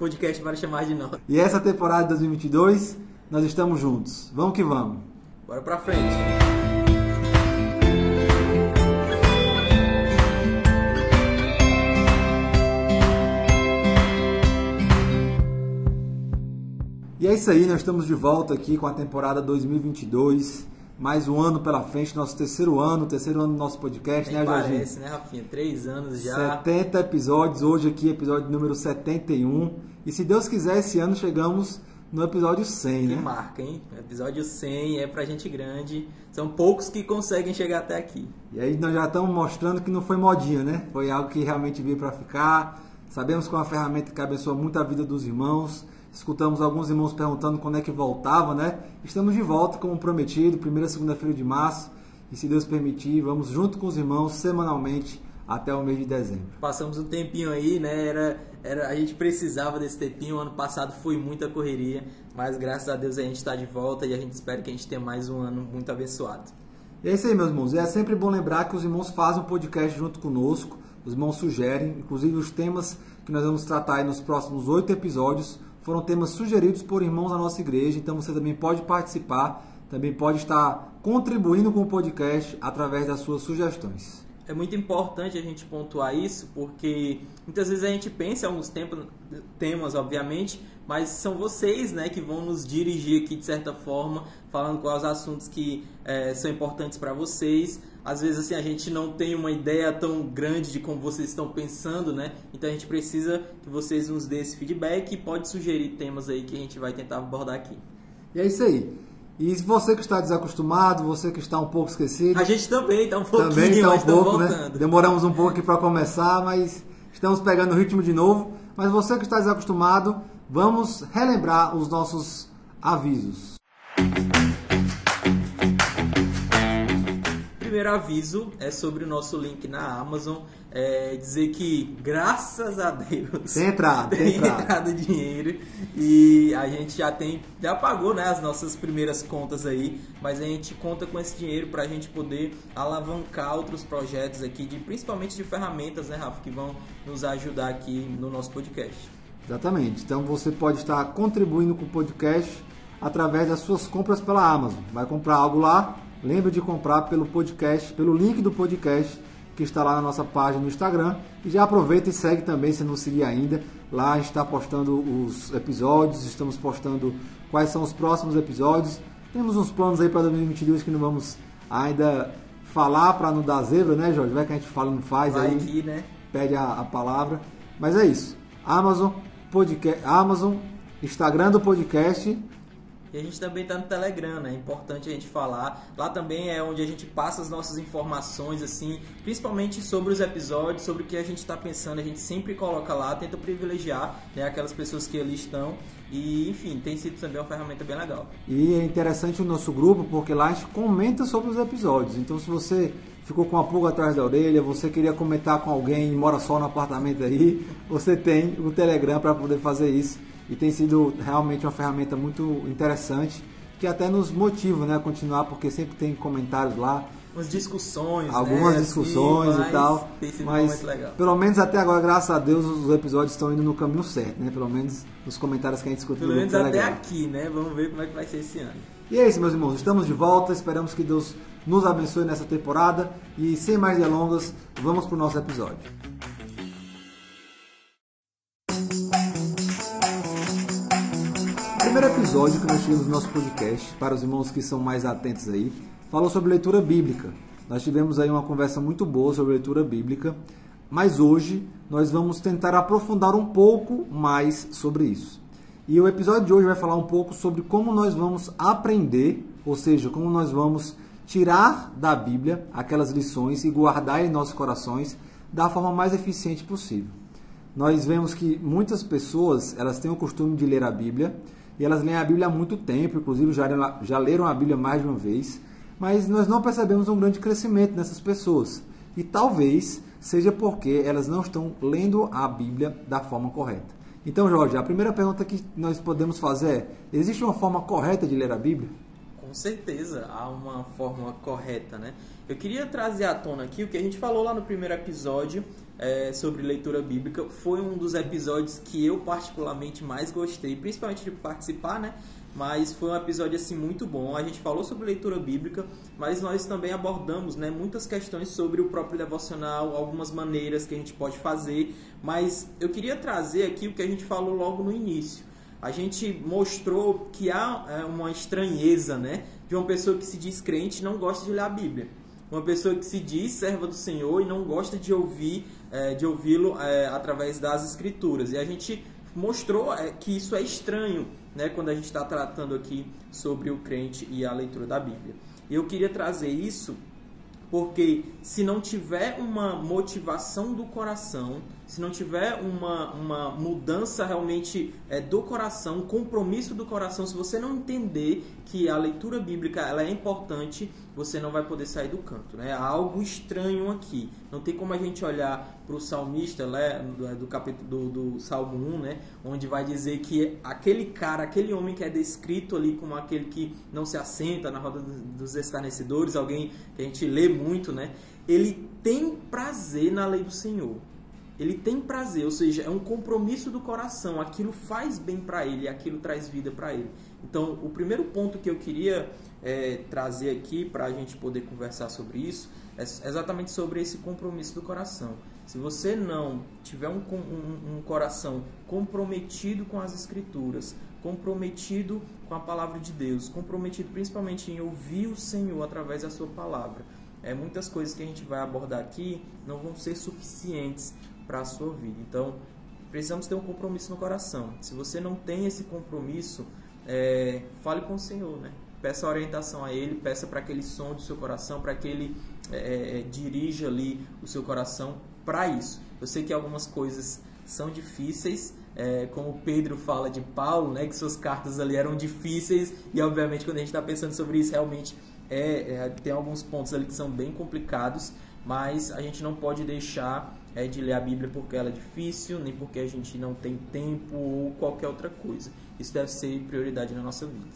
podcast para chamar de nós. E essa temporada de 2022, nós estamos juntos. Vamos que vamos. Bora pra frente. E é isso aí, nós estamos de volta aqui com a temporada 2022. Mais um ano pela frente, nosso terceiro ano, terceiro ano do nosso podcast, Nem né, Jorginho? parece, né, Rafinha? Três anos já. 70 episódios, hoje aqui episódio número 71. E se Deus quiser, esse ano chegamos no episódio 100, Que né? marca, hein? Episódio 100 é pra gente grande. São poucos que conseguem chegar até aqui. E aí nós já estamos mostrando que não foi modinha, né? Foi algo que realmente veio para ficar. Sabemos que é uma ferramenta que abençoa muito a vida dos irmãos. Escutamos alguns irmãos perguntando quando é que voltava, né? Estamos de volta, como prometido, primeira segunda-feira de março. E se Deus permitir, vamos junto com os irmãos semanalmente até o mês de dezembro. Passamos um tempinho aí, né? Era, era, a gente precisava desse tempinho. O ano passado foi muita correria, mas graças a Deus a gente está de volta e a gente espera que a gente tenha mais um ano muito abençoado. E é isso aí, meus irmãos. É sempre bom lembrar que os irmãos fazem um podcast junto conosco. Os irmãos sugerem, inclusive os temas que nós vamos tratar aí nos próximos oito episódios foram temas sugeridos por irmãos da nossa igreja. Então você também pode participar, também pode estar contribuindo com o podcast através das suas sugestões. É muito importante a gente pontuar isso, porque muitas vezes a gente pensa alguns tempos, temas, obviamente, mas são vocês né, que vão nos dirigir aqui de certa forma, falando quais assuntos que eh, são importantes para vocês. Às vezes assim a gente não tem uma ideia tão grande de como vocês estão pensando, né? Então a gente precisa que vocês nos dêem esse feedback e pode sugerir temas aí que a gente vai tentar abordar aqui. E é isso aí. E se você que está desacostumado, você que está um pouco esquecido, A gente também tá um pouquinho, também está um estamos pouco, né? Demoramos um pouco aqui para começar, mas estamos pegando o ritmo de novo. Mas você que está desacostumado, vamos relembrar os nossos avisos. Primeiro aviso é sobre o nosso link na Amazon. É dizer que, graças a Deus, Tem entrado, tem entrado. entrado dinheiro e a gente já tem, já pagou né, as nossas primeiras contas aí, mas a gente conta com esse dinheiro para a gente poder alavancar outros projetos aqui, de, principalmente de ferramentas, né, Rafa, que vão nos ajudar aqui no nosso podcast. Exatamente. Então você pode estar contribuindo com o podcast através das suas compras pela Amazon. Vai comprar algo lá, lembre de comprar pelo podcast, pelo link do podcast que está lá na nossa página no Instagram. E já aproveita e segue também se não seguir ainda. Lá a gente está postando os episódios, estamos postando quais são os próximos episódios. Temos uns planos aí para 2022 que não vamos ainda falar para não dar zebra, né, Jorge? Vai que a gente fala e não faz Vai aí né? pede a, a palavra. Mas é isso. Amazon, podcast, Amazon, Instagram do podcast. E a gente também tá no Telegram, né? É importante a gente falar. Lá também é onde a gente passa as nossas informações, assim, principalmente sobre os episódios, sobre o que a gente está pensando. A gente sempre coloca lá, tenta privilegiar né, aquelas pessoas que ali estão. E, enfim, tem sido também uma ferramenta bem legal. E é interessante o nosso grupo porque lá a gente comenta sobre os episódios. Então se você ficou com a pulga atrás da orelha, você queria comentar com alguém mora só no apartamento aí, você tem o Telegram para poder fazer isso. E tem sido realmente uma ferramenta muito interessante que até nos motiva né, a continuar, porque sempre tem comentários lá, Umas discussões, algumas né, discussões assim, e tal. Tem sido um Mas pelo menos até agora, graças a Deus, os episódios estão indo no caminho certo, né? Pelo menos nos comentários que a gente escuta Pelo no menos até aqui, né? Vamos ver como é que vai ser esse ano. E é isso, meus irmãos. Estamos de volta. Esperamos que Deus nos abençoe nessa temporada. E sem mais delongas, vamos para o nosso episódio. Primeiro episódio que nós tivemos no nosso podcast, para os irmãos que são mais atentos aí, falou sobre leitura bíblica. Nós tivemos aí uma conversa muito boa sobre leitura bíblica, mas hoje nós vamos tentar aprofundar um pouco mais sobre isso. E o episódio de hoje vai falar um pouco sobre como nós vamos aprender, ou seja, como nós vamos tirar da Bíblia aquelas lições e guardar em nossos corações da forma mais eficiente possível. Nós vemos que muitas pessoas, elas têm o costume de ler a Bíblia, e elas leem a Bíblia há muito tempo, inclusive já, já leram a Bíblia mais de uma vez, mas nós não percebemos um grande crescimento nessas pessoas. E talvez seja porque elas não estão lendo a Bíblia da forma correta. Então, Jorge, a primeira pergunta que nós podemos fazer é: existe uma forma correta de ler a Bíblia? Com certeza há uma forma correta, né? Eu queria trazer à tona aqui o que a gente falou lá no primeiro episódio é, sobre leitura bíblica. Foi um dos episódios que eu particularmente mais gostei, principalmente de participar, né? Mas foi um episódio assim muito bom. A gente falou sobre leitura bíblica, mas nós também abordamos, né, muitas questões sobre o próprio devocional, algumas maneiras que a gente pode fazer. Mas eu queria trazer aqui o que a gente falou logo no início. A gente mostrou que há é, uma estranheza, né, de uma pessoa que se diz crente e não gosta de ler a Bíblia uma pessoa que se diz serva do Senhor e não gosta de ouvir é, de ouvi-lo é, através das escrituras. E a gente mostrou é, que isso é estranho né, quando a gente está tratando aqui sobre o crente e a leitura da Bíblia. E eu queria trazer isso porque se não tiver uma motivação do coração, se não tiver uma, uma mudança realmente é, do coração, um compromisso do coração, se você não entender que a leitura bíblica ela é importante, você não vai poder sair do canto. Né? Há algo estranho aqui. Não tem como a gente olhar para o salmista né, do, do capítulo do, do Salmo 1, né, onde vai dizer que aquele cara, aquele homem que é descrito ali como aquele que não se assenta na roda dos escarnecedores, alguém que a gente lê muito, né, ele tem prazer na lei do Senhor. Ele tem prazer, ou seja, é um compromisso do coração. Aquilo faz bem para ele, aquilo traz vida para ele. Então, o primeiro ponto que eu queria é, trazer aqui para a gente poder conversar sobre isso é exatamente sobre esse compromisso do coração. Se você não tiver um, um, um coração comprometido com as Escrituras, comprometido com a palavra de Deus, comprometido principalmente em ouvir o Senhor através da sua palavra, é, muitas coisas que a gente vai abordar aqui não vão ser suficientes para a sua vida. Então, precisamos ter um compromisso no coração. Se você não tem esse compromisso, é, fale com o Senhor, né? Peça orientação a Ele, peça para que Ele sonde o seu coração, para que Ele é, é, dirija ali o seu coração para isso. Eu sei que algumas coisas são difíceis, é, como Pedro fala de Paulo, né, que suas cartas ali eram difíceis, e obviamente quando a gente está pensando sobre isso, realmente é, é, tem alguns pontos ali que são bem complicados, mas a gente não pode deixar é, de ler a Bíblia porque ela é difícil, nem porque a gente não tem tempo ou qualquer outra coisa. Isso deve ser prioridade na nossa vida.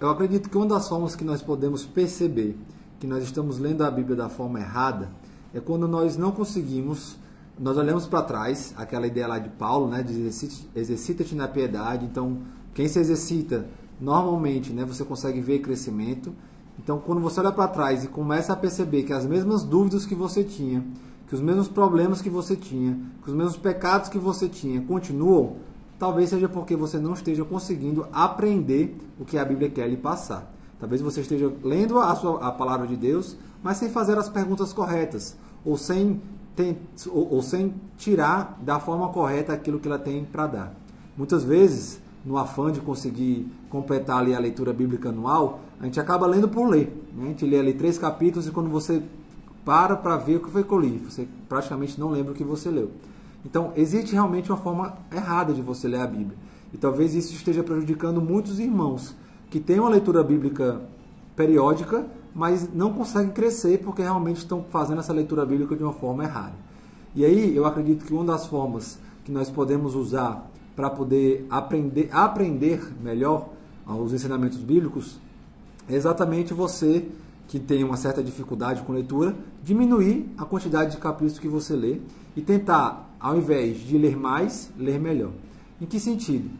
Eu acredito que uma das formas que nós podemos perceber que nós estamos lendo a Bíblia da forma errada é quando nós não conseguimos, nós olhamos para trás, aquela ideia lá de Paulo, né, de exercita-te na piedade. Então, quem se exercita normalmente, né, você consegue ver crescimento. Então, quando você olha para trás e começa a perceber que as mesmas dúvidas que você tinha, que os mesmos problemas que você tinha, que os mesmos pecados que você tinha continuam, talvez seja porque você não esteja conseguindo aprender o que a Bíblia quer lhe passar. Talvez você esteja lendo a, sua, a palavra de Deus, mas sem fazer as perguntas corretas, ou sem, tem, ou, ou sem tirar da forma correta aquilo que ela tem para dar. Muitas vezes, no afã de conseguir completar ali a leitura bíblica anual, a gente acaba lendo por ler. Né? A gente lê ali três capítulos e quando você para para ver o que foi que você praticamente não lembra o que você leu. Então, existe realmente uma forma errada de você ler a Bíblia. E talvez isso esteja prejudicando muitos irmãos que têm uma leitura bíblica periódica, mas não conseguem crescer porque realmente estão fazendo essa leitura bíblica de uma forma errada. E aí eu acredito que uma das formas que nós podemos usar para poder aprender, aprender melhor os ensinamentos bíblicos é exatamente você que tem uma certa dificuldade com leitura, diminuir a quantidade de capítulos que você lê e tentar, ao invés de ler mais, ler melhor. Em que sentido?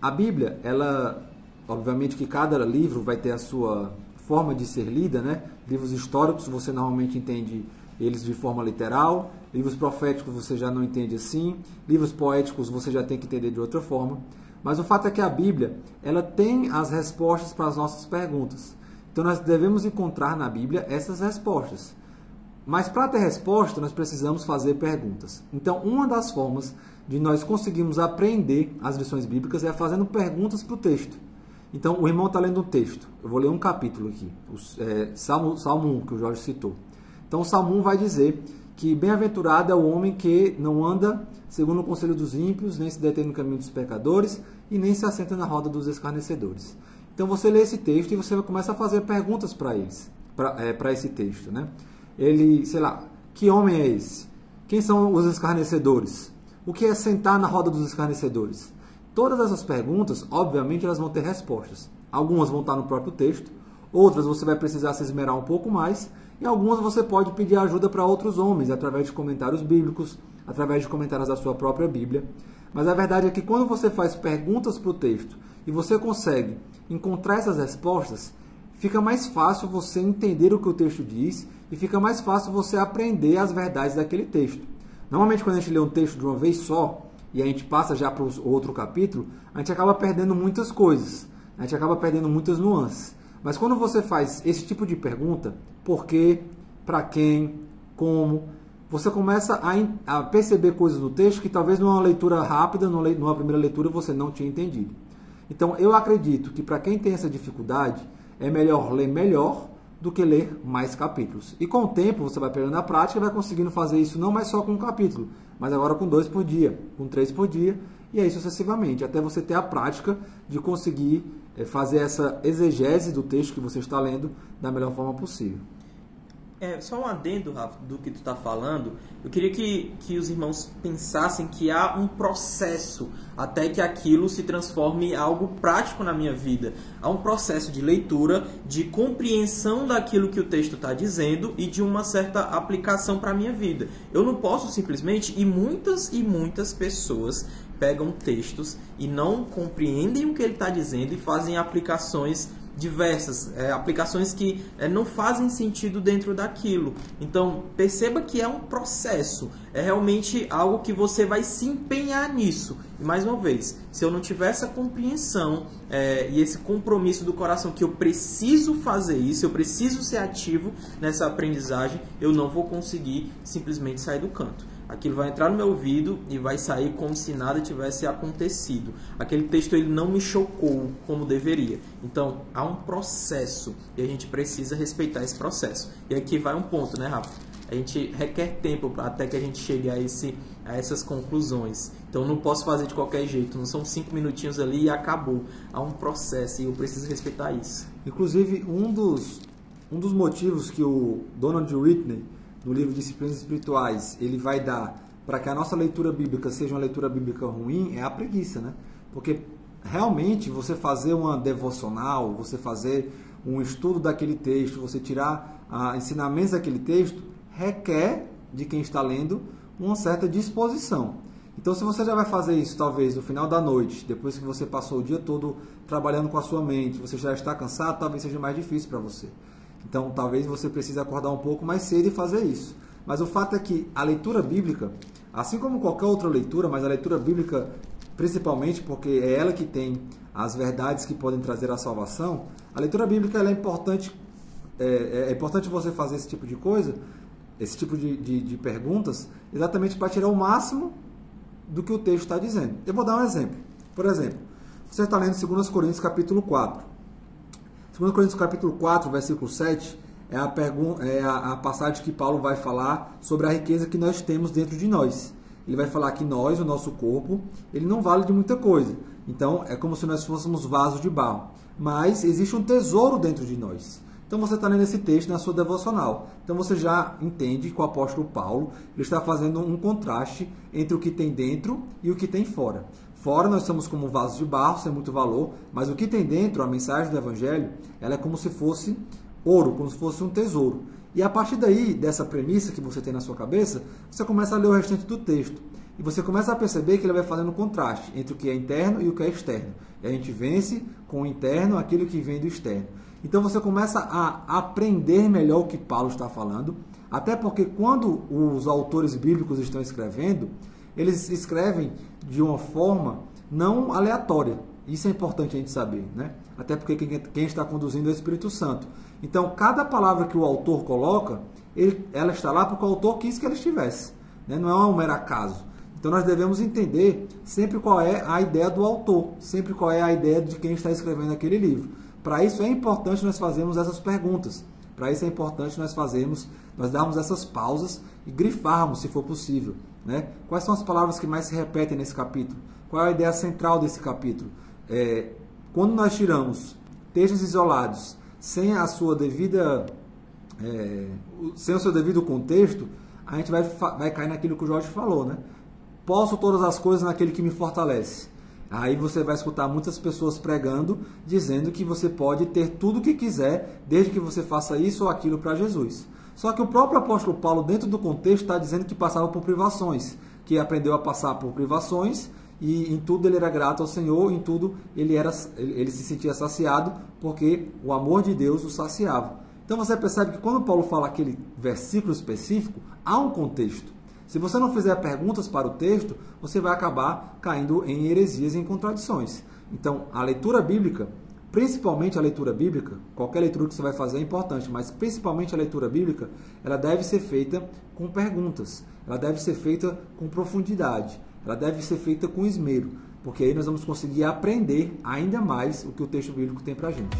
A Bíblia, ela, obviamente que cada livro vai ter a sua forma de ser lida, né? Livros históricos você normalmente entende eles de forma literal, livros proféticos você já não entende assim, livros poéticos você já tem que entender de outra forma. Mas o fato é que a Bíblia, ela tem as respostas para as nossas perguntas. Então nós devemos encontrar na Bíblia essas respostas. Mas para ter resposta, nós precisamos fazer perguntas. Então, uma das formas de nós conseguirmos aprender as lições bíblicas é fazendo perguntas para o texto. Então, o irmão está lendo um texto. Eu vou ler um capítulo aqui, o, é, Salmo, Salmo 1, que o Jorge citou. Então, o Salmo 1 vai dizer que bem-aventurado é o homem que não anda segundo o conselho dos ímpios, nem se detém no caminho dos pecadores e nem se assenta na roda dos escarnecedores. Então, você lê esse texto e você começa a fazer perguntas para eles, para é, esse texto. Né? Ele, sei lá, que homem é esse? Quem são os escarnecedores? O que é sentar na roda dos escarnecedores? Todas essas perguntas, obviamente, elas vão ter respostas. Algumas vão estar no próprio texto, outras você vai precisar se esmerar um pouco mais, e algumas você pode pedir ajuda para outros homens através de comentários bíblicos, através de comentários da sua própria Bíblia. Mas a verdade é que quando você faz perguntas para o texto e você consegue encontrar essas respostas, fica mais fácil você entender o que o texto diz e fica mais fácil você aprender as verdades daquele texto. Normalmente, quando a gente lê um texto de uma vez só e a gente passa já para o outro capítulo, a gente acaba perdendo muitas coisas, a gente acaba perdendo muitas nuances. Mas quando você faz esse tipo de pergunta, por quê, para quem, como, você começa a, a, perceber coisas no texto que talvez numa leitura rápida, numa primeira leitura, você não tinha entendido. Então, eu acredito que para quem tem essa dificuldade, é melhor ler melhor do que ler mais capítulos. E com o tempo você vai pegando a prática e vai conseguindo fazer isso não mais só com um capítulo, mas agora com dois por dia, com três por dia, e aí sucessivamente, até você ter a prática de conseguir eh, fazer essa exegese do texto que você está lendo da melhor forma possível. É, só um adendo, Rafa, do que tu está falando. Eu queria que, que os irmãos pensassem que há um processo até que aquilo se transforme em algo prático na minha vida. Há um processo de leitura, de compreensão daquilo que o texto está dizendo e de uma certa aplicação para a minha vida. Eu não posso simplesmente, e muitas e muitas pessoas pegam textos e não compreendem o que ele está dizendo e fazem aplicações diversas é, aplicações que é, não fazem sentido dentro daquilo. Então perceba que é um processo, é realmente algo que você vai se empenhar nisso. E mais uma vez, se eu não tiver essa compreensão é, e esse compromisso do coração que eu preciso fazer isso, eu preciso ser ativo nessa aprendizagem, eu não vou conseguir simplesmente sair do canto aquilo vai entrar no meu ouvido e vai sair como se nada tivesse acontecido. Aquele texto ele não me chocou como deveria. Então, há um processo e a gente precisa respeitar esse processo. E aqui vai um ponto, né, Rafa? A gente requer tempo até que a gente chegue a, esse, a essas conclusões. Então, não posso fazer de qualquer jeito. Não são cinco minutinhos ali e acabou. Há um processo e eu preciso respeitar isso. Inclusive, um dos, um dos motivos que o Donald Whitney no livro Disciplinas Espirituais, ele vai dar para que a nossa leitura bíblica seja uma leitura bíblica ruim, é a preguiça, né? Porque realmente você fazer uma devocional, você fazer um estudo daquele texto, você tirar ah, ensinamentos daquele texto, requer de quem está lendo uma certa disposição. Então, se você já vai fazer isso, talvez no final da noite, depois que você passou o dia todo trabalhando com a sua mente, você já está cansado, talvez seja mais difícil para você. Então, talvez você precise acordar um pouco mais cedo e fazer isso. Mas o fato é que a leitura bíblica, assim como qualquer outra leitura, mas a leitura bíblica principalmente porque é ela que tem as verdades que podem trazer a salvação, a leitura bíblica é importante, é, é, é, importante você fazer esse tipo de coisa, esse tipo de, de, de perguntas, exatamente para tirar o máximo do que o texto está dizendo. Eu vou dar um exemplo. Por exemplo, você está lendo 2 Coríntios capítulo 4. 2 Coríntios capítulo 4, versículo 7, é, a, pergunta, é a, a passagem que Paulo vai falar sobre a riqueza que nós temos dentro de nós. Ele vai falar que nós, o nosso corpo, ele não vale de muita coisa. Então, é como se nós fôssemos vasos de barro. Mas existe um tesouro dentro de nós. Então você está lendo esse texto na sua devocional. Então você já entende que o apóstolo Paulo ele está fazendo um contraste entre o que tem dentro e o que tem fora. Fora nós somos como vasos de barro, sem muito valor, mas o que tem dentro, a mensagem do Evangelho, ela é como se fosse ouro, como se fosse um tesouro. E a partir daí, dessa premissa que você tem na sua cabeça, você começa a ler o restante do texto. E você começa a perceber que ele vai fazendo contraste entre o que é interno e o que é externo. E a gente vence com o interno aquilo que vem do externo. Então você começa a aprender melhor o que Paulo está falando, até porque quando os autores bíblicos estão escrevendo, eles escrevem de uma forma não aleatória. Isso é importante a gente saber, né? Até porque quem está conduzindo é o Espírito Santo. Então, cada palavra que o autor coloca, ele, ela está lá porque o autor quis que ela estivesse. Né? Não é um mero acaso. Então, nós devemos entender sempre qual é a ideia do autor, sempre qual é a ideia de quem está escrevendo aquele livro. Para isso é importante nós fazermos essas perguntas. Para isso é importante nós fazermos, nós darmos essas pausas e grifarmos, se for possível. Né? Quais são as palavras que mais se repetem nesse capítulo? Qual é a ideia central desse capítulo? É, quando nós tiramos textos isolados sem a sua devida é, sem o seu devido contexto, a gente vai, vai cair naquilo que o Jorge falou, né? Posso todas as coisas naquele que me fortalece. Aí você vai escutar muitas pessoas pregando, dizendo que você pode ter tudo o que quiser, desde que você faça isso ou aquilo para Jesus. Só que o próprio apóstolo Paulo, dentro do contexto, está dizendo que passava por privações, que aprendeu a passar por privações e em tudo ele era grato ao Senhor, em tudo ele, era, ele se sentia saciado, porque o amor de Deus o saciava. Então você percebe que quando Paulo fala aquele versículo específico, há um contexto. Se você não fizer perguntas para o texto, você vai acabar caindo em heresias e em contradições. Então, a leitura bíblica, principalmente a leitura bíblica, qualquer leitura que você vai fazer é importante, mas principalmente a leitura bíblica, ela deve ser feita com perguntas, ela deve ser feita com profundidade, ela deve ser feita com esmero, porque aí nós vamos conseguir aprender ainda mais o que o texto bíblico tem para a gente.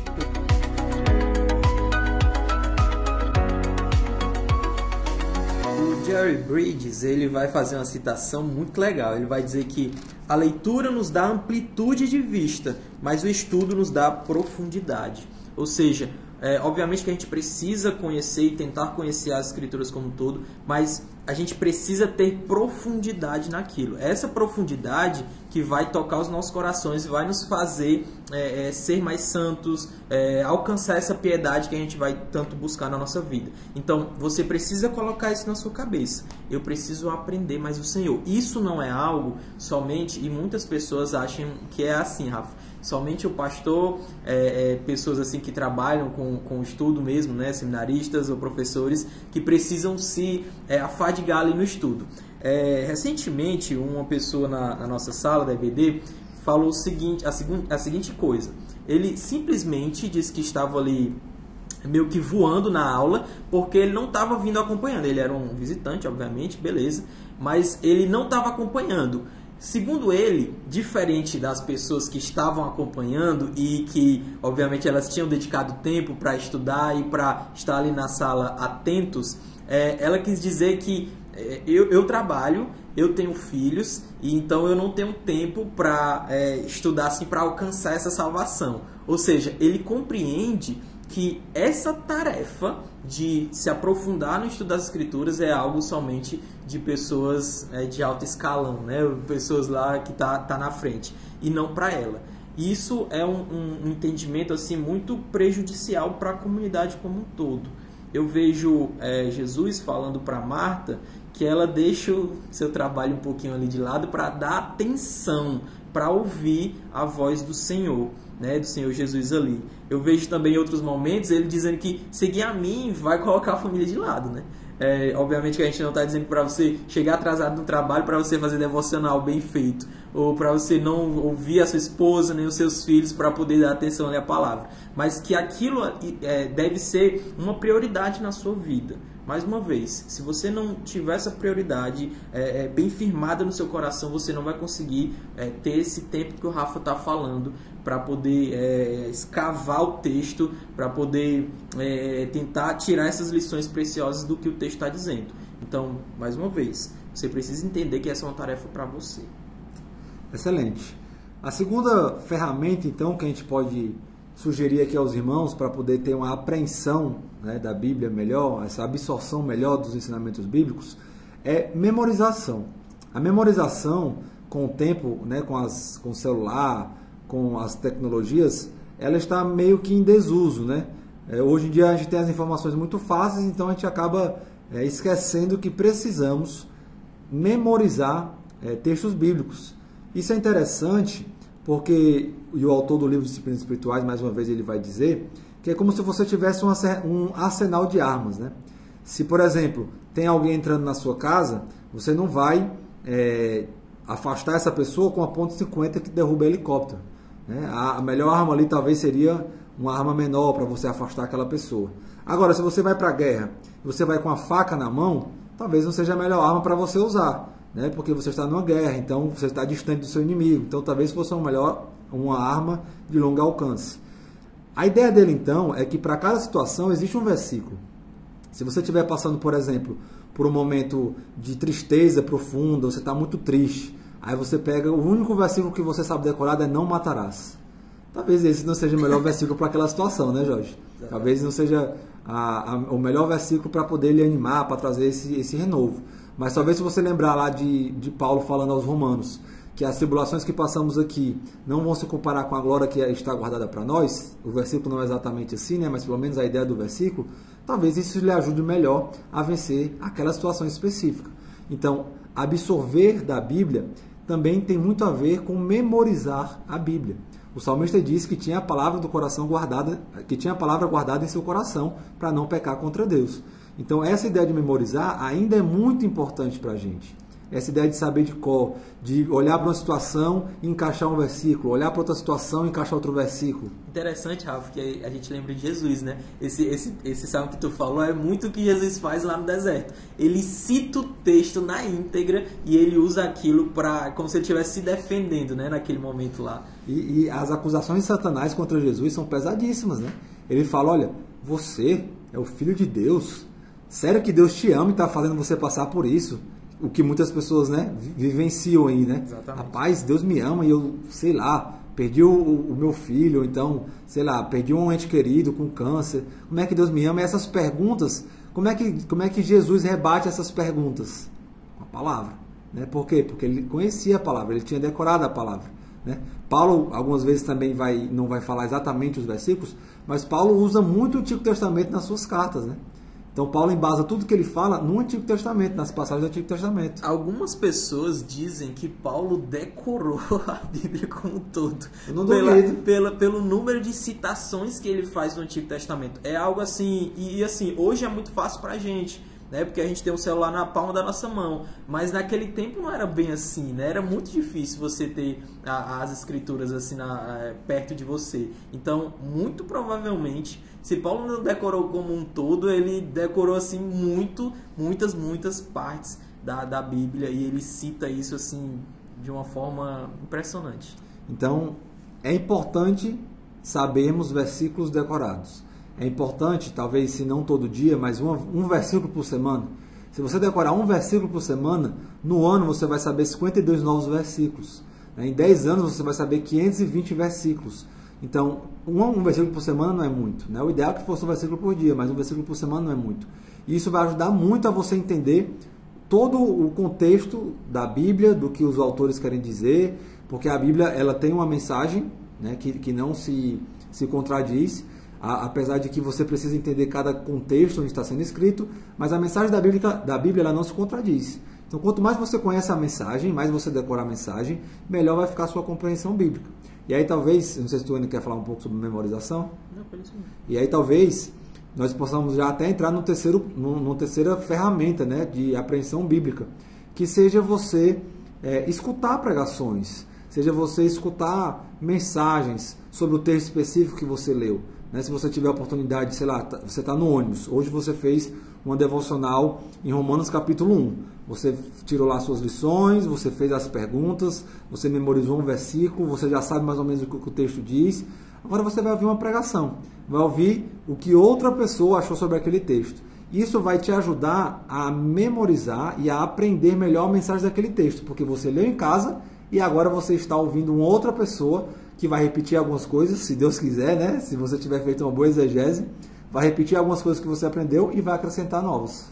Jerry Bridges ele vai fazer uma citação muito legal. Ele vai dizer que a leitura nos dá amplitude de vista, mas o estudo nos dá profundidade. Ou seja, é, obviamente que a gente precisa conhecer e tentar conhecer as escrituras como um todo, mas a gente precisa ter profundidade naquilo. Essa profundidade que vai tocar os nossos corações vai nos fazer é, é, ser mais santos, é, alcançar essa piedade que a gente vai tanto buscar na nossa vida. Então, você precisa colocar isso na sua cabeça. Eu preciso aprender mais o Senhor. Isso não é algo somente, e muitas pessoas acham que é assim, Rafa somente o pastor, é, é, pessoas assim que trabalham com, com estudo mesmo, né, seminaristas ou professores que precisam se é, afadigar ali no estudo. É, recentemente, uma pessoa na, na, nossa sala da EBD falou o seguinte, a, segun, a seguinte coisa. Ele simplesmente disse que estava ali meio que voando na aula, porque ele não estava vindo acompanhando. Ele era um visitante, obviamente, beleza, mas ele não estava acompanhando. Segundo ele, diferente das pessoas que estavam acompanhando e que, obviamente, elas tinham dedicado tempo para estudar e para estar ali na sala atentos, é, ela quis dizer que é, eu, eu, trabalho, eu tenho filhos e então eu não tenho tempo para é, estudar assim para alcançar essa salvação. Ou seja, ele compreende que essa tarefa de se aprofundar no estudo das escrituras é algo somente de pessoas é, de alto escalão, né? pessoas lá que tá, tá na frente e não para ela. Isso é um, um, entendimento assim muito prejudicial para a comunidade como um todo. Eu vejo é, Jesus falando para Marta que ela deixa o seu trabalho um pouquinho ali de lado para dar atenção, para ouvir a voz do Senhor né, do Senhor Jesus ali. Eu vejo também em outros momentos ele dizendo que seguir a mim vai colocar a família de lado, né? É, obviamente que a gente não está dizendo para você chegar atrasado no trabalho para você fazer devocional bem feito ou para você não ouvir a sua esposa nem os seus filhos para poder dar atenção à palavra, mas que aquilo é, deve ser uma prioridade na sua vida. Mais uma vez, se você não tiver essa prioridade é, é, bem firmada no seu coração, você não vai conseguir é, ter esse tempo que o Rafa está falando para poder é, escavar o texto, para poder é, tentar tirar essas lições preciosas do que o texto está dizendo. Então, mais uma vez, você precisa entender que essa é uma tarefa para você. Excelente. A segunda ferramenta, então, que a gente pode sugerir aqui aos irmãos para poder ter uma apreensão né, da Bíblia melhor, essa absorção melhor dos ensinamentos bíblicos, é memorização. A memorização, com o tempo, né, com, as, com o celular, com as tecnologias, ela está meio que em desuso. Né? É, hoje em dia a gente tem as informações muito fáceis, então a gente acaba é, esquecendo que precisamos memorizar é, textos bíblicos. Isso é interessante porque, e o autor do livro Disciplinas Espirituais, mais uma vez, ele vai dizer que é como se você tivesse um arsenal de armas. Né? Se, por exemplo, tem alguém entrando na sua casa, você não vai é, afastar essa pessoa com a ponto 50 que derruba helicóptero. Né? A, melhor arma ali talvez seria uma arma menor para você afastar aquela pessoa. Agora, se você vai para a guerra, você vai com a faca na mão, talvez não seja a melhor arma para você usar né? porque você está numa guerra, então você está distante do seu inimigo. Então talvez fosse uma melhor uma arma de longo alcance. A ideia dele então é que para cada situação existe um versículo. Se você estiver passando, por exemplo, por um momento de tristeza profunda, você está muito triste, aí você pega o único versículo que você sabe decorado é não matarás. Talvez esse não seja o melhor versículo para aquela situação, né, Jorge? Talvez não seja a, a, o melhor versículo para poder lhe animar, para trazer esse, esse renovo. Mas talvez se você lembrar lá de, de Paulo falando aos romanos que as tribulações que passamos aqui não vão se comparar com a glória que está guardada para nós, o versículo não é exatamente assim, né? mas pelo menos a ideia do versículo, talvez isso lhe ajude melhor a vencer aquela situação específica. Então, absorver da Bíblia também tem muito a ver com memorizar a Bíblia. O salmista disse que tinha a palavra do coração guardada, que tinha a palavra guardada em seu coração para não pecar contra Deus. Então essa ideia de memorizar ainda é muito importante para a gente. Essa ideia de saber de cor, de olhar para uma situação e encaixar um versículo, olhar para outra situação e encaixar outro versículo. Interessante, Rafa, que a gente lembra de Jesus, né? Esse, esse, esse salmo que tu falou é muito o que Jesus faz lá no deserto. Ele cita o texto na íntegra e ele usa aquilo para como se ele estivesse se defendendo, né? Naquele momento lá. E, e as acusações de Satanás contra Jesus são pesadíssimas, né? Ele fala, olha, você é o filho de Deus. Sério que Deus te ama e está fazendo você passar por isso? o que muitas pessoas né, vivenciam aí, né? Exatamente. Rapaz, Deus me ama e eu, sei lá, perdi o, o, meu filho, ou então, sei lá, perdi um ente querido com câncer. Como é que Deus me ama? E essas perguntas, como é que, como é que Jesus rebate essas perguntas? Com a palavra. Né? Por quê? Porque ele conhecia a palavra, ele tinha decorado a palavra. Né? Paulo, algumas vezes também vai, não vai falar exatamente os versículos, mas Paulo usa muito o Antigo Testamento nas suas cartas. Né? Então Paulo embasa tudo que ele fala no Antigo Testamento, nas passagens do Antigo Testamento. Algumas pessoas dizem que Paulo decorou a Bíblia como um todo. Eu não pela, duvido. pela, pelo número de citações que ele faz no Antigo Testamento. É algo assim, e assim, hoje é muito fácil pra gente. Né, porque a gente tem um celular na palma da nossa mão, mas naquele tempo não era bem assim, né? Era muito difícil você ter a, as escrituras assim na, é, perto de você. Então, muito provavelmente se Paulo não decorou como um todo, ele decorou assim muito, muitas, muitas partes da, da Bíblia e ele cita isso assim de uma forma impressionante. Então, é importante sabermos versículos decorados. É importante, talvez se não todo dia, mas um, um versículo por semana. Se você decorar um versículo por semana, no ano você vai saber 52 novos versículos. Em 10 anos você vai saber 520 versículos. Então, um, um, versículo por semana não é muito. Né? O ideal é que fosse um versículo por dia, mas um versículo por semana não é muito. E isso vai ajudar muito a você entender todo o contexto da Bíblia, do que os autores querem dizer, porque a Bíblia ela tem uma mensagem né, que, que não se, se contradiz, a, apesar de que você precisa entender cada contexto onde está sendo escrito, mas a mensagem da Bíblia, da Bíblia ela não se contradiz. Então, quanto mais você conhece a mensagem, mais você decora a mensagem, melhor vai ficar a sua compreensão bíblica. E aí talvez, não sei se tu ainda quer falar um pouco sobre memorização. Não, isso E aí talvez nós possamos já até entrar no terceiro, no, no terceira ferramenta né, de apreensão bíblica, que seja você é, escutar pregações, seja você escutar mensagens sobre o texto específico que você leu. Né? Se você tiver a oportunidade, sei lá, tá, você está no ônibus, hoje você fez uma devocional em Romanos capítulo 1. Você tirou lá suas lições, você fez as perguntas, você memorizou um versículo, você já sabe mais ou menos o que o texto diz. Agora você vai ouvir uma pregação, vai ouvir o que outra pessoa achou sobre aquele texto. Isso vai te ajudar a memorizar e a aprender melhor a mensagem daquele texto, porque você leu em casa e agora você está ouvindo uma outra pessoa que vai repetir algumas coisas, se Deus quiser, né? Se você tiver feito uma boa exegese, vai repetir algumas coisas que você aprendeu e vai acrescentar novas.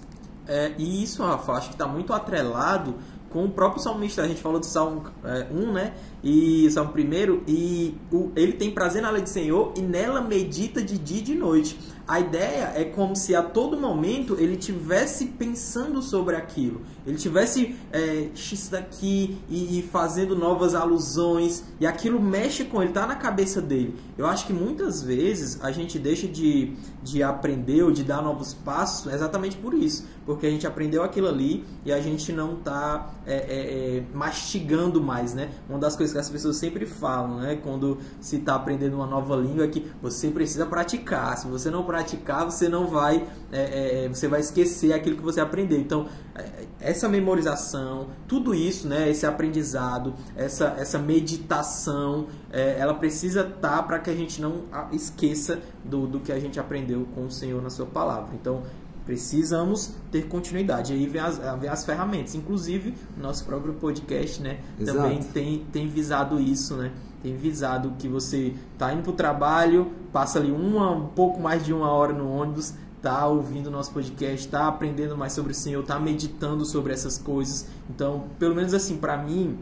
É, e isso, Rafa, acho que está muito atrelado com o próprio salmista. A gente falou do Salmo é, 1, né? E Salmo 1, e o, ele tem prazer na lei do Senhor e nela medita de dia e de noite. A ideia é como se a todo momento ele tivesse pensando sobre aquilo, ele tivesse é, x daqui e, e, fazendo novas alusões e aquilo mexe com ele, tá na cabeça dele. Eu acho que muitas vezes a gente deixa de, de aprender ou de dar novos passos exatamente por isso, porque a gente aprendeu aquilo ali e a gente não tá é, é, é mastigando mais, né? Uma das coisas que as pessoas sempre falam, né? Quando se está aprendendo uma nova língua é que você precisa praticar. Se você não praticar você não vai, é, é, você vai esquecer aquilo que você aprendeu. Então, é, essa memorização, tudo isso, né, esse aprendizado, essa, essa meditação, é, ela precisa estar tá para que a gente não esqueça do, do que a gente aprendeu com o Senhor na sua palavra. Então, precisamos ter continuidade. Aí vem as, vem as ferramentas. Inclusive, nosso próprio podcast, né? Exato. Também tem, tem visado isso, né? Tem visado que você tá indo para o trabalho, passa ali uma, um pouco mais de uma hora no ônibus, tá ouvindo o nosso podcast, tá aprendendo mais sobre o Senhor, tá meditando sobre essas coisas. Então, pelo menos assim, para mim,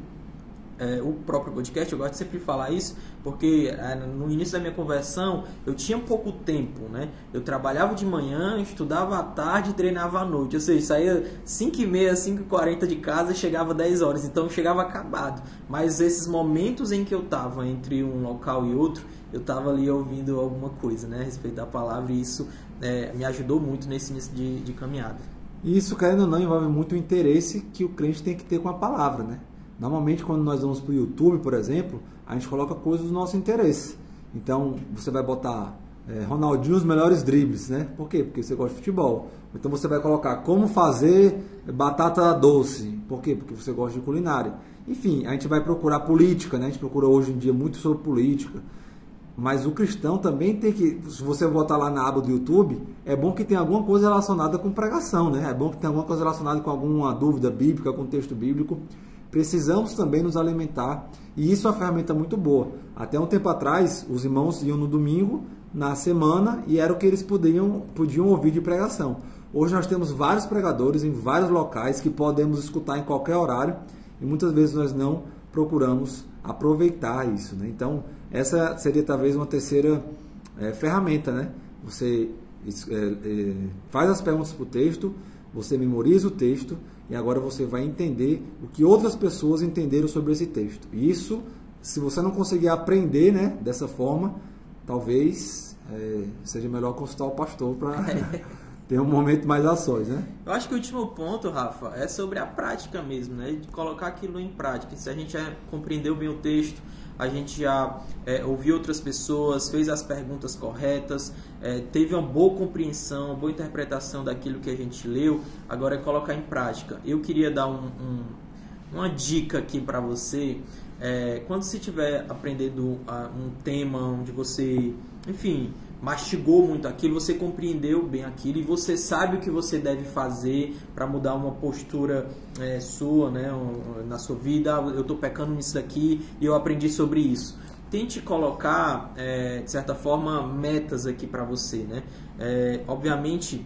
é, o próprio podcast, eu gosto de sempre falar isso, porque é, no início da minha conversão eu tinha pouco tempo, né? Eu trabalhava de manhã, estudava à tarde treinava à noite, ou seja, saía 5 e meia, 5 e 40 de casa e chegava 10 horas, então chegava acabado. Mas esses momentos em que eu estava entre um local e outro, eu estava ali ouvindo alguma coisa, né, a respeito da palavra e isso é, me ajudou muito nesse início de, de caminhada. E isso, querendo ou não, envolve muito o interesse que o crente tem que ter com a palavra, né? Normalmente, quando nós vamos para o YouTube, por exemplo, a gente coloca coisas do nosso interesse. Então, você vai botar é, Ronaldinho os melhores dribles, né? Por quê? Porque você gosta de futebol. Então, você vai colocar como fazer batata doce. Por quê? Porque você gosta de culinária. Enfim, a gente vai procurar política, né? A gente procura hoje em dia muito sobre política. Mas o cristão também tem que, se você botar lá na aba do YouTube, é bom que tenha alguma coisa relacionada com pregação, né? É bom que tenha alguma coisa relacionada com alguma dúvida bíblica, com texto bíblico precisamos também nos alimentar e isso é uma ferramenta muito boa. Até um tempo atrás, os irmãos iam no domingo, na semana, e era o que eles podiam, podiam ouvir de pregação. Hoje nós temos vários pregadores em vários locais que podemos escutar em qualquer horário e muitas vezes nós não procuramos aproveitar isso. Né? Então, essa seria talvez uma terceira é, ferramenta. Né? Você é, é, faz as perguntas para o texto, você memoriza o texto e agora você vai entender o que outras pessoas entenderam sobre esse texto. E isso, se você não conseguir aprender né, dessa forma, talvez é, seja melhor consultar o pastor para ter um momento mais ações, né? Eu acho que o último ponto, Rafa, é sobre a prática mesmo, né? De colocar aquilo em prática. Se a gente já compreendeu bem o texto, a gente já é, ouviu outras pessoas, fez as perguntas corretas, é, teve uma boa compreensão, uma boa interpretação daquilo que a gente leu, agora é colocar em prática. Eu queria dar um, um, uma dica aqui para você. É, quando você estiver aprendendo um tema onde você, enfim, mastigou muito aquilo, você compreendeu bem aquilo e você sabe o que você deve fazer para mudar uma postura é, sua, né, na sua vida. Ah, eu estou pecando nisso daqui e eu aprendi sobre isso. Tente colocar, é, de certa forma, metas aqui para você, né? É, obviamente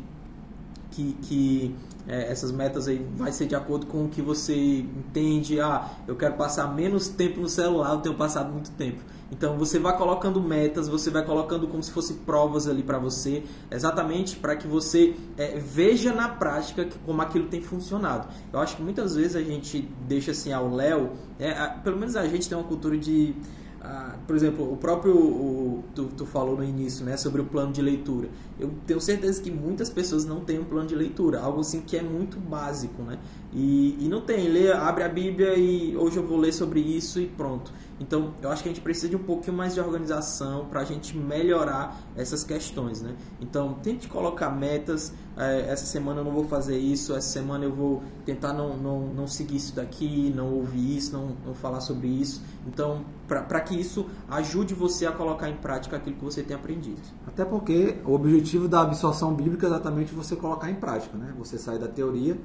que, que é, essas metas aí vai ser de acordo com o que você entende. Ah, eu quero passar menos tempo no celular, eu tenho passado muito tempo. Então você vai colocando metas, você vai colocando como se fosse provas ali para você, exatamente para que você é, veja na prática como aquilo tem funcionado. Eu acho que muitas vezes a gente deixa assim ao léu, é, pelo menos a gente tem uma cultura de ah, por exemplo, o próprio o, tu, tu, falou no início, né, sobre o plano de leitura. Eu tenho certeza que muitas pessoas não têm um plano de leitura, algo assim que é muito básico, né? E, e não tem, lê, abre a Bíblia e hoje eu vou ler sobre isso e pronto. Então, eu acho que a gente precisa de um pouquinho mais de organização para a gente melhorar essas questões, né? Então, tente colocar metas. É, essa semana eu não vou fazer isso, essa semana eu vou tentar não, não, não seguir isso daqui, não ouvir isso, não, não falar sobre isso. Então, para que isso ajude você a colocar em prática aquilo que você tem aprendido. Até porque o objetivo da absorção bíblica é exatamente você colocar em prática, né? Você sair da teoria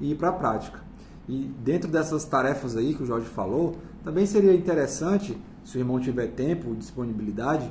e ir para a prática. E dentro dessas tarefas aí que o Jorge falou, também seria interessante, se o irmão tiver tempo disponibilidade,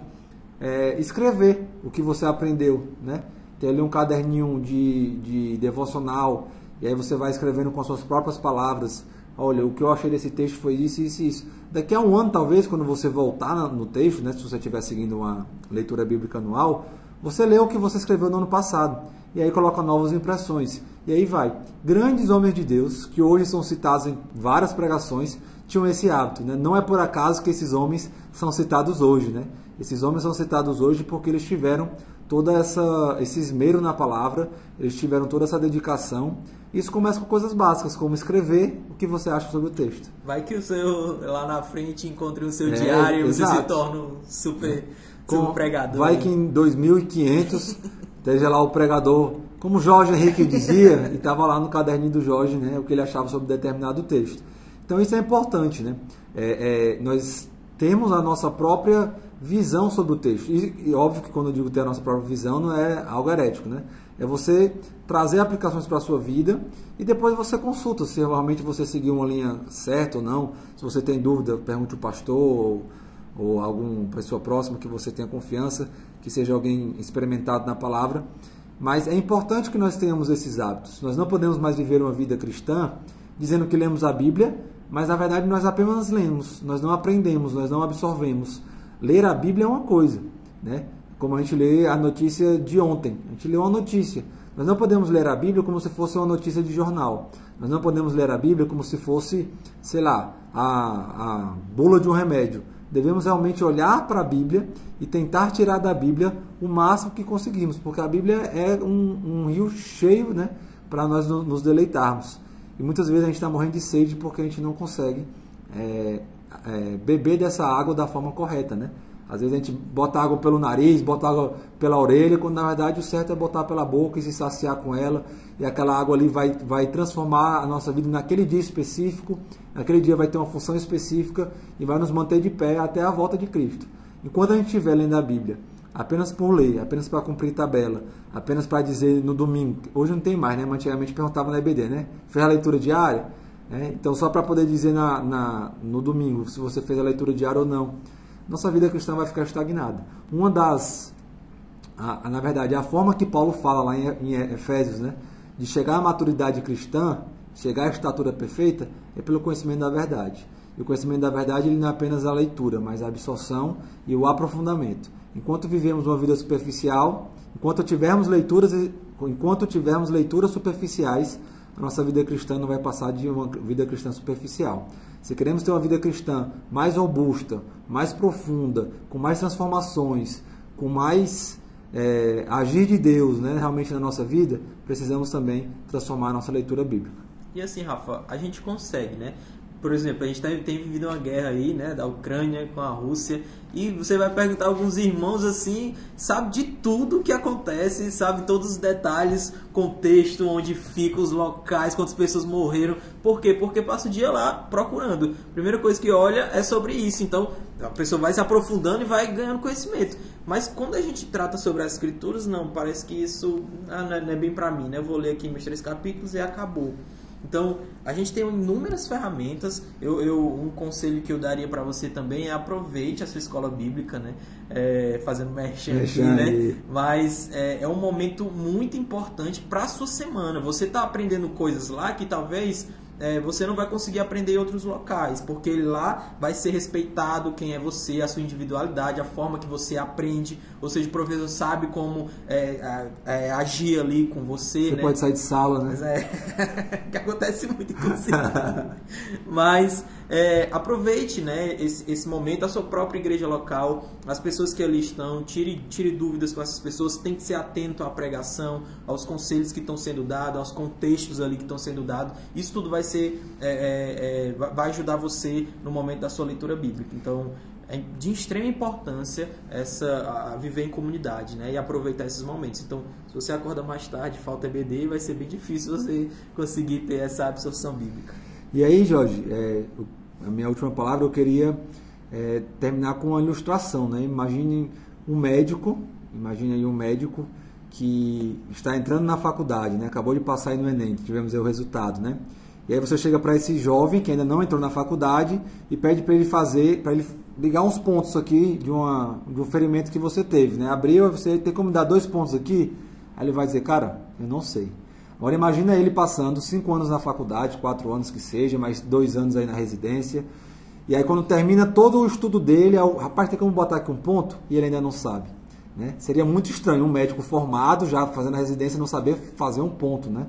é, escrever o que você aprendeu, né? Ter ali um caderninho de, de devocional, e aí você vai escrevendo com as suas próprias palavras. Olha, o que eu achei desse texto foi isso, isso e isso. Daqui a um ano, talvez, quando você voltar no texto, né, se você estiver seguindo uma leitura bíblica anual, você lê o que você escreveu no ano passado. E aí coloca novas impressões. E aí vai. Grandes homens de Deus, que hoje são citados em várias pregações, tinham esse hábito. Né? Não é por acaso que esses homens são citados hoje. Né? Esses homens são citados hoje porque eles tiveram toda essa esse esmero na palavra, eles tiveram toda essa dedicação. Isso começa com coisas básicas, como escrever o que você acha sobre o texto. Vai que o seu lá na frente encontre o seu é, diário e você se torna um super, com, pregador. Vai que em 2500 esteja lá o pregador, como Jorge Henrique dizia, e estava lá no caderninho do Jorge, né, o que ele achava sobre determinado texto. Então isso é importante, né? É, é, nós temos a nossa própria visão sobre o texto. E, e, óbvio que quando eu digo ter a nossa própria visão não é algo herético, né? É você trazer aplicações para a sua vida e depois você consulta se realmente você seguiu uma linha certa ou não. Se você tem dúvida, pergunte o pastor ou, ou alguma pessoa próxima que você tenha confiança, que seja alguém experimentado na palavra. Mas é importante que nós tenhamos esses hábitos. Nós não podemos mais viver uma vida cristã dizendo que lemos a Bíblia, mas na verdade nós apenas lemos, nós não aprendemos, nós não absorvemos. Ler a Bíblia é uma coisa, né? Como a gente lê a notícia de ontem, a gente lê uma notícia. Nós não podemos ler a Bíblia como se fosse uma notícia de jornal. Nós não podemos ler a Bíblia como se fosse, sei lá, a, a bula de um remédio. Devemos realmente olhar para a Bíblia e tentar tirar da Bíblia o máximo que conseguimos, porque a Bíblia é um, um rio cheio né, para nós nos deleitarmos. E muitas vezes a gente está morrendo de sede porque a gente não consegue é, é, beber dessa água da forma correta, né? Às vezes a gente bota água pelo nariz, bota água pela orelha, quando na verdade o certo é botar pela boca e se saciar com ela. E aquela água ali vai, vai transformar a nossa vida naquele dia específico. Naquele dia vai ter uma função específica e vai nos manter de pé até a volta de Cristo. Enquanto a gente estiver lendo a Bíblia, apenas por ler, apenas para cumprir tabela, apenas para dizer no domingo, hoje não tem mais, né? Mas antigamente perguntava na EBD, né? Fez a leitura diária? É, então, só para poder dizer na, na, no domingo se você fez a leitura diária ou não nossa vida cristã vai ficar estagnada. Uma das, a, a, na verdade, a forma que Paulo fala lá em, em Efésios, né, de chegar à maturidade cristã, chegar à estatura perfeita, é pelo conhecimento da verdade. E o conhecimento da verdade ele não é apenas a leitura, mas a absorção e o aprofundamento. Enquanto vivemos uma vida superficial, enquanto tivermos leituras, enquanto tivermos leituras superficiais, a nossa vida cristã não vai passar de uma vida cristã superficial. Se queremos ter uma vida cristã mais robusta, mais profunda, com mais transformações, com mais é, agir de Deus né, realmente na nossa vida, precisamos também transformar a nossa leitura bíblica. E assim, Rafa, a gente consegue, né? Por exemplo, a gente tem, tem vivido uma guerra aí, né, da Ucrânia com a Rússia, e você vai perguntar alguns irmãos assim, sabe de tudo que acontece, sabe todos os detalhes, contexto, onde ficam os locais, quantas pessoas morreram. Por quê? Porque passa o dia lá procurando. Primeira coisa que olha é sobre isso. Então, a pessoa vai se aprofundando e vai ganhando conhecimento. Mas quando a gente trata sobre as escrituras, não, parece que isso ah, não, é, é bem para mim, né? Eu vou ler aqui meus três capítulos e acabou. Então, a gente tem inúmeras ferramentas. Eu, eu um conselho que eu daria para você também é aproveite a sua escola bíblica, né? É, fazendo merchan aqui, né? Mas é, é um momento muito importante para a sua semana. Você está aprendendo coisas lá que talvez é, você não vai conseguir aprender em outros locais, porque lá vai ser respeitado quem é você, a sua individualidade, a forma que você aprende, ou seja, o professor sabe como é, é, agir ali com você. Você né? pode sair de sala, né? Mas é, que acontece muito, inclusive. Mas é, aproveite né, esse, esse, momento, a sua própria igreja local, as pessoas que ali estão, tire, tire dúvidas com essas pessoas, tem que ser atento à pregação, aos conselhos que estão sendo dados, aos contextos ali que estão sendo dados. Isso tudo vai ser é, é, é vai ajudar você no momento da sua leitura bíblica. Então, é de extrema importância essa viver em comunidade, né? E aproveitar esses momentos. Então, se você acorda mais tarde, falta EBD, vai ser bem difícil você conseguir ter essa absorção bíblica. E aí, Jorge, é, a minha última palavra eu queria é, terminar com uma ilustração, né? Imagine um médico, imagine aí um médico que está entrando na faculdade, né? Acabou de passar aí no Enem, tivemos aí o resultado, né? E aí você chega para esse jovem que ainda não entrou na faculdade e pede para ele fazer, para ele ligar uns pontos aqui de, uma, de um ferimento que você teve, né? Abriu, você tem como dar dois pontos aqui, aí ele vai dizer, cara, eu não sei. Agora imagina ele passando cinco anos na faculdade, quatro anos que seja, mais dois anos aí na residência. E aí quando termina todo o estudo dele, o rapaz tem como botar aqui um ponto e ele ainda não sabe. Né? Seria muito estranho um médico formado, já fazendo a residência, não saber fazer um ponto. Né?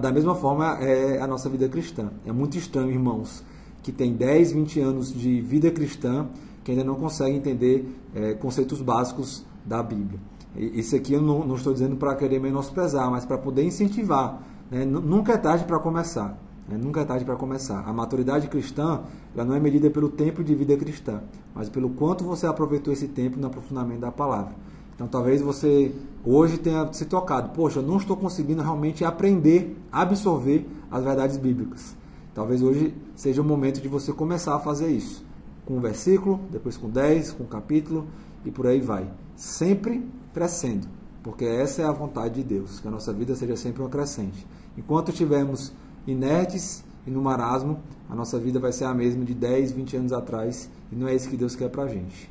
Da mesma forma é a nossa vida cristã. É muito estranho, irmãos, que tem 10, 20 anos de vida cristã que ainda não consegue entender é, conceitos básicos da Bíblia. Isso aqui eu não, não estou dizendo para querer menosprezar, mas para poder incentivar. Né? Nunca é tarde para começar. Né? Nunca é tarde para começar. A maturidade cristã ela não é medida pelo tempo de vida cristã, mas pelo quanto você aproveitou esse tempo no aprofundamento da palavra. Então talvez você hoje tenha se tocado, poxa, eu não estou conseguindo realmente aprender, absorver as verdades bíblicas. Talvez hoje seja o momento de você começar a fazer isso. Com um versículo, depois com 10, com um capítulo e por aí vai. Sempre crescendo, porque essa é a vontade de Deus, que a nossa vida seja sempre uma crescente. Enquanto estivermos inertes e no marasmo, a nossa vida vai ser a mesma de 10, 20 anos atrás, e não é isso que Deus quer pra gente.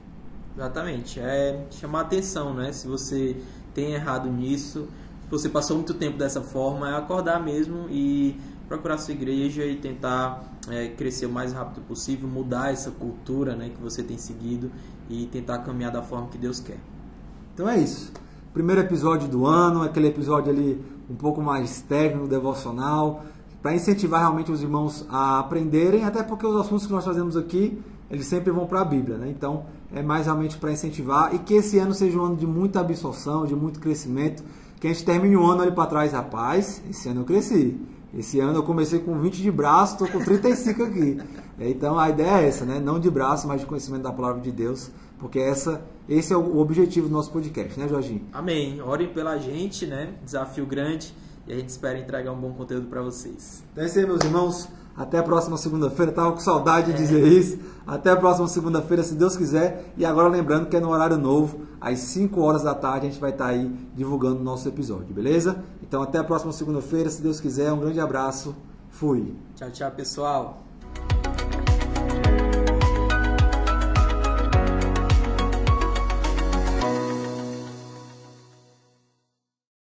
Exatamente, é chamar atenção, né? Se você tem errado nisso, se você passou muito tempo dessa forma, é acordar mesmo e procurar sua igreja e tentar é, crescer o mais rápido possível, mudar essa cultura né, que você tem seguido e tentar caminhar da forma que Deus quer. Então é isso. Primeiro episódio do ano, aquele episódio ali um pouco mais técnico, devocional, para incentivar realmente os irmãos a aprenderem, até porque os assuntos que nós fazemos aqui, eles sempre vão para a Bíblia, né? Então, é mais realmente para incentivar e que esse ano seja um ano de muita absorção, de muito crescimento, que a gente termine o ano ali para trás, rapaz, esse ano eu cresci. Esse ano eu comecei com 20 de braço, estou com 35 aqui. Então a ideia é essa, né? Não de braço, mas de conhecimento da palavra de Deus, porque essa, esse é o objetivo do nosso podcast, né, Jorginho? Amém. Orem pela gente, né? Desafio grande e a gente espera entregar um bom conteúdo para vocês. Então é isso aí, meus irmãos. Até a próxima segunda-feira. Tava com saudade de dizer isso. Até a próxima segunda-feira, se Deus quiser. E agora lembrando que é no horário novo, às 5 horas da tarde, a gente vai estar tá aí divulgando o nosso episódio, beleza? Então até a próxima segunda-feira, se Deus quiser. Um grande abraço. Fui. Tchau, tchau, pessoal.